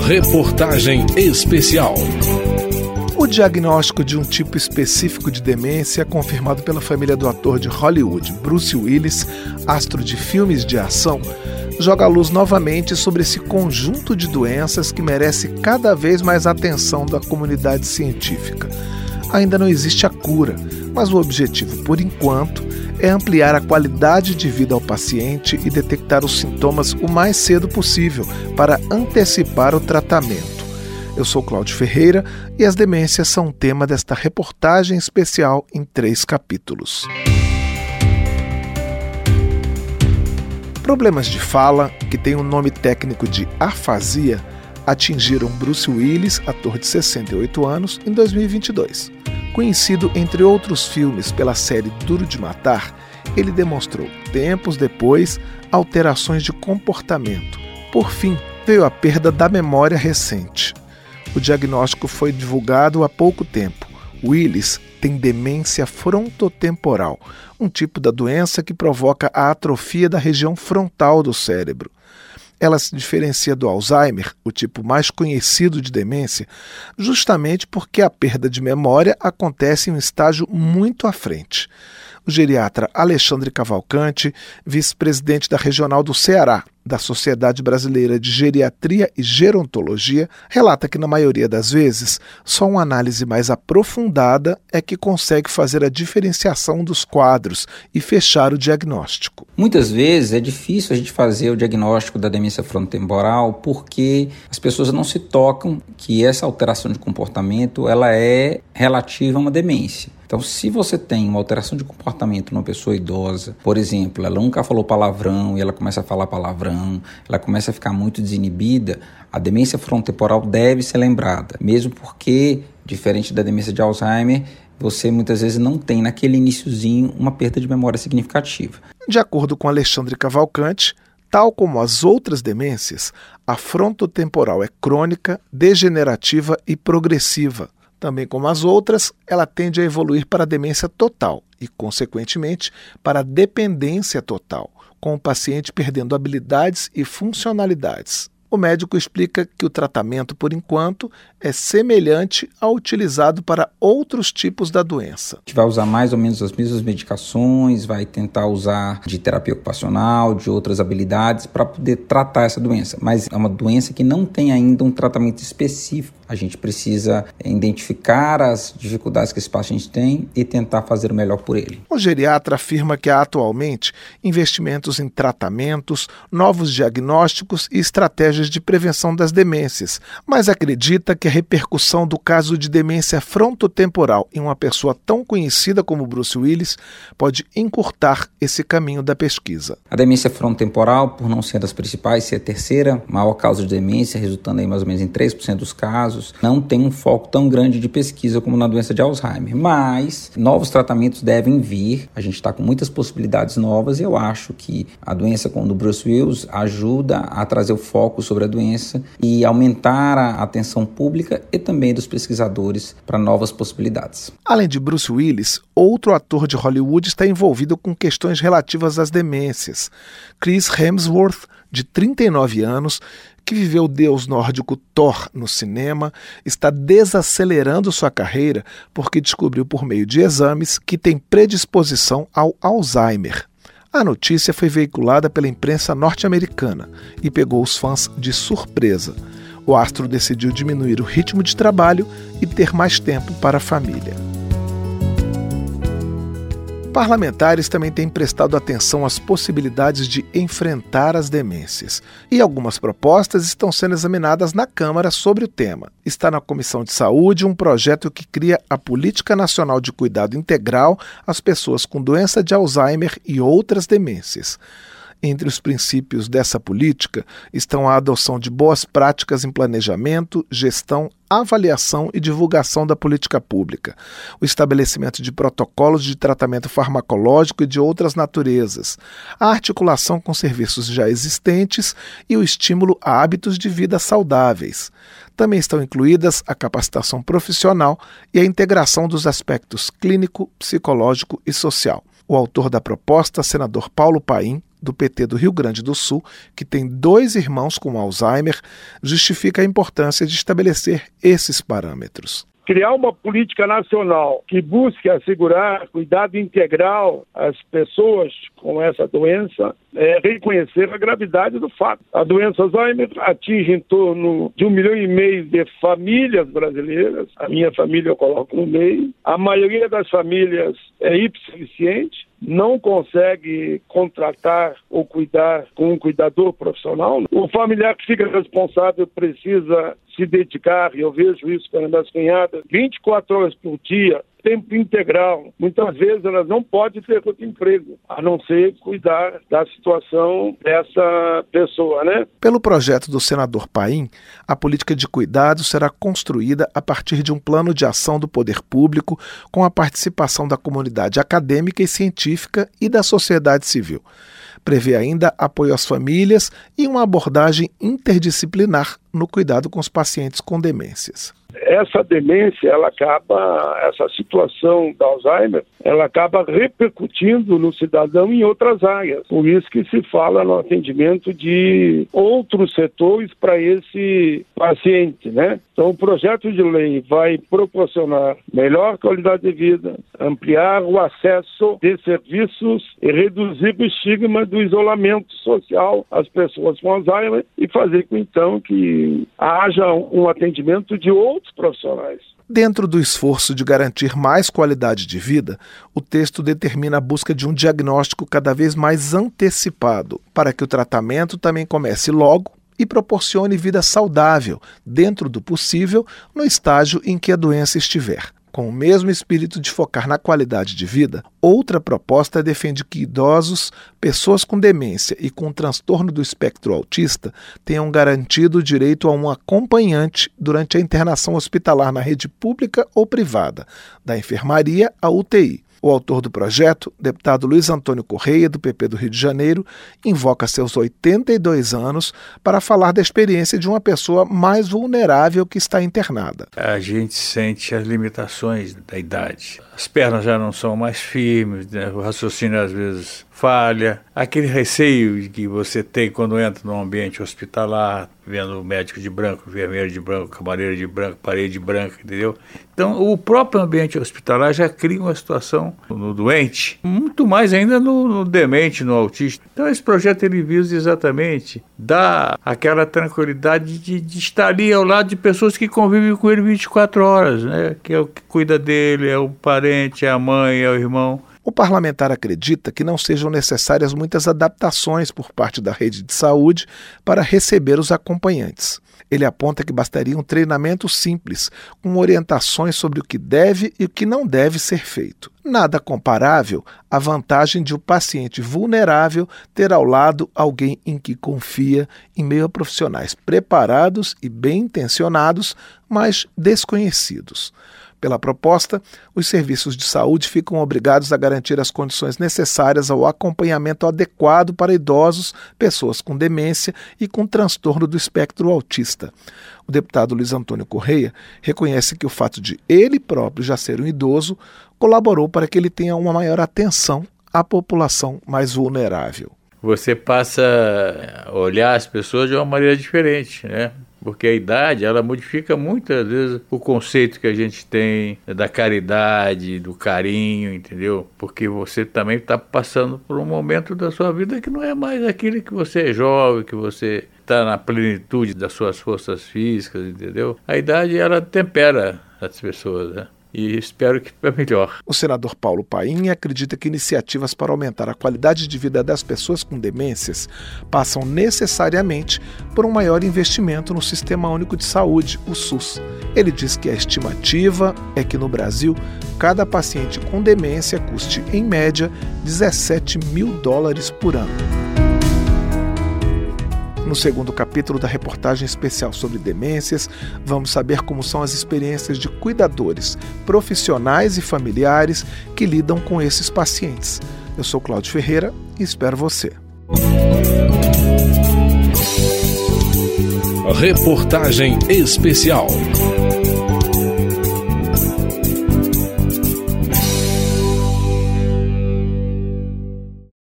Reportagem Especial. O diagnóstico de um tipo específico de demência é confirmado pela família do ator de Hollywood, Bruce Willis, astro de filmes de ação, joga a luz novamente sobre esse conjunto de doenças que merece cada vez mais atenção da comunidade científica. Ainda não existe a cura, mas o objetivo, por enquanto, é ampliar a qualidade de vida ao paciente e detectar os sintomas o mais cedo possível para antecipar o tratamento. Eu sou Cláudio Ferreira e as demências são tema desta reportagem especial em três capítulos. Problemas de fala, que tem o um nome técnico de afasia, atingiram Bruce Willis, ator de 68 anos, em 2022. Conhecido, entre outros filmes, pela série Duro de Matar, ele demonstrou, tempos depois, alterações de comportamento. Por fim, veio a perda da memória recente. O diagnóstico foi divulgado há pouco tempo. Willis tem demência frontotemporal, um tipo da doença que provoca a atrofia da região frontal do cérebro. Ela se diferencia do Alzheimer, o tipo mais conhecido de demência, justamente porque a perda de memória acontece em um estágio muito à frente. O geriatra Alexandre Cavalcante, vice-presidente da Regional do Ceará, da Sociedade Brasileira de Geriatria e Gerontologia, relata que, na maioria das vezes, só uma análise mais aprofundada é que consegue fazer a diferenciação dos quadros e fechar o diagnóstico. Muitas vezes é difícil a gente fazer o diagnóstico da demência frontotemporal porque as pessoas não se tocam que essa alteração de comportamento ela é relativa a uma demência. Então, se você tem uma alteração de comportamento numa pessoa idosa, por exemplo, ela nunca falou palavrão e ela começa a falar palavrão, ela começa a ficar muito desinibida, a demência frontotemporal deve ser lembrada, mesmo porque, diferente da demência de Alzheimer, você muitas vezes não tem naquele iníciozinho uma perda de memória significativa. De acordo com Alexandre Cavalcante, Tal como as outras demências, a frontotemporal é crônica, degenerativa e progressiva. Também como as outras, ela tende a evoluir para a demência total e, consequentemente, para a dependência total, com o paciente perdendo habilidades e funcionalidades. O médico explica que o tratamento, por enquanto, é semelhante ao utilizado para outros tipos da doença. A gente vai usar mais ou menos as mesmas medicações, vai tentar usar de terapia ocupacional, de outras habilidades para poder tratar essa doença, mas é uma doença que não tem ainda um tratamento específico a gente precisa identificar as dificuldades que esse paciente tem e tentar fazer o melhor por ele. O geriatra afirma que há atualmente investimentos em tratamentos, novos diagnósticos e estratégias de prevenção das demências, mas acredita que a repercussão do caso de demência frontotemporal em uma pessoa tão conhecida como Bruce Willis pode encurtar esse caminho da pesquisa. A demência frontotemporal, por não ser das principais, ser a terceira maior causa de demência, resultando em mais ou menos em 3% dos casos, não tem um foco tão grande de pesquisa como na doença de Alzheimer. Mas novos tratamentos devem vir, a gente está com muitas possibilidades novas e eu acho que a doença como o Bruce Willis ajuda a trazer o foco sobre a doença e aumentar a atenção pública e também dos pesquisadores para novas possibilidades. Além de Bruce Willis, outro ator de Hollywood está envolvido com questões relativas às demências. Chris Hemsworth, de 39 anos, que viveu o deus nórdico Thor no cinema, está desacelerando sua carreira porque descobriu por meio de exames que tem predisposição ao Alzheimer. A notícia foi veiculada pela imprensa norte-americana e pegou os fãs de surpresa. O astro decidiu diminuir o ritmo de trabalho e ter mais tempo para a família. Parlamentares também têm prestado atenção às possibilidades de enfrentar as demências, e algumas propostas estão sendo examinadas na Câmara sobre o tema. Está na Comissão de Saúde um projeto que cria a Política Nacional de Cuidado Integral às pessoas com doença de Alzheimer e outras demências. Entre os princípios dessa política estão a adoção de boas práticas em planejamento, gestão, avaliação e divulgação da política pública, o estabelecimento de protocolos de tratamento farmacológico e de outras naturezas, a articulação com serviços já existentes e o estímulo a hábitos de vida saudáveis. Também estão incluídas a capacitação profissional e a integração dos aspectos clínico, psicológico e social. O autor da proposta, senador Paulo Paim, do PT do Rio Grande do Sul, que tem dois irmãos com Alzheimer, justifica a importância de estabelecer esses parâmetros criar uma política nacional que busque assegurar cuidado integral às pessoas com essa doença, é reconhecer a gravidade do fato. A doença Alzheimer atinge em torno de um milhão e meio de famílias brasileiras. A minha família eu coloco no meio. A maioria das famílias é hipossuficiente não consegue contratar ou cuidar com um cuidador profissional, o familiar que fica responsável precisa se dedicar, e eu vejo isso com as minhas cunhadas, 24 horas por dia tempo integral. Muitas vezes elas não podem ter outro emprego, a não ser cuidar da situação dessa pessoa, né? Pelo projeto do senador Paim, a política de cuidado será construída a partir de um plano de ação do poder público com a participação da comunidade acadêmica e científica e da sociedade civil. Prevê ainda apoio às famílias e uma abordagem interdisciplinar no cuidado com os pacientes com demências essa demência, ela acaba, essa situação da Alzheimer, ela acaba repercutindo no cidadão em outras áreas. Por isso que se fala no atendimento de outros setores para esse paciente, né? Então, o projeto de lei vai proporcionar melhor qualidade de vida, ampliar o acesso de serviços e reduzir o estigma do isolamento social às pessoas com Alzheimer e fazer com então que haja um atendimento de outros profissionais. Dentro do esforço de garantir mais qualidade de vida, o texto determina a busca de um diagnóstico cada vez mais antecipado, para que o tratamento também comece logo e proporcione vida saudável, dentro do possível, no estágio em que a doença estiver. Com o mesmo espírito de focar na qualidade de vida, outra proposta defende que idosos, pessoas com demência e com transtorno do espectro autista tenham garantido o direito a um acompanhante durante a internação hospitalar na rede pública ou privada, da enfermaria à UTI. O autor do projeto, deputado Luiz Antônio Correia, do PP do Rio de Janeiro, invoca seus 82 anos para falar da experiência de uma pessoa mais vulnerável que está internada. A gente sente as limitações da idade. As pernas já não são mais firmes, né? o raciocínio às vezes falha, aquele receio que você tem quando entra num ambiente hospitalar, vendo médico de branco, enfermeiro de branco, camareiro de branco, parede branca, entendeu? Então, o próprio ambiente hospitalar já cria uma situação no doente, muito mais ainda no, no demente, no autista. Então, esse projeto ele visa exatamente dar aquela tranquilidade de, de estar ali ao lado de pessoas que convivem com ele 24 horas, né? Que é o que cuida dele, é o parente, é a mãe, é o irmão. O parlamentar acredita que não sejam necessárias muitas adaptações por parte da rede de saúde para receber os acompanhantes. Ele aponta que bastaria um treinamento simples, com orientações sobre o que deve e o que não deve ser feito. Nada comparável à vantagem de o um paciente vulnerável ter ao lado alguém em que confia, em meio a profissionais preparados e bem intencionados, mas desconhecidos. Pela proposta, os serviços de saúde ficam obrigados a garantir as condições necessárias ao acompanhamento adequado para idosos, pessoas com demência e com transtorno do espectro autista. O deputado Luiz Antônio Correia reconhece que o fato de ele próprio já ser um idoso colaborou para que ele tenha uma maior atenção à população mais vulnerável. Você passa a olhar as pessoas de uma maneira diferente, né? Porque a idade ela modifica muitas vezes o conceito que a gente tem da caridade, do carinho, entendeu? Porque você também está passando por um momento da sua vida que não é mais aquele que você é jovem, que você está na plenitude das suas forças físicas, entendeu? A idade ela tempera as pessoas, né? E espero que é melhor. O senador Paulo Paim acredita que iniciativas para aumentar a qualidade de vida das pessoas com demências passam necessariamente por um maior investimento no Sistema Único de Saúde, o SUS. Ele diz que a estimativa é que no Brasil cada paciente com demência custe, em média, 17 mil dólares por ano. No segundo capítulo da reportagem especial sobre demências, vamos saber como são as experiências de cuidadores, profissionais e familiares que lidam com esses pacientes. Eu sou Cláudio Ferreira e espero você. Reportagem especial.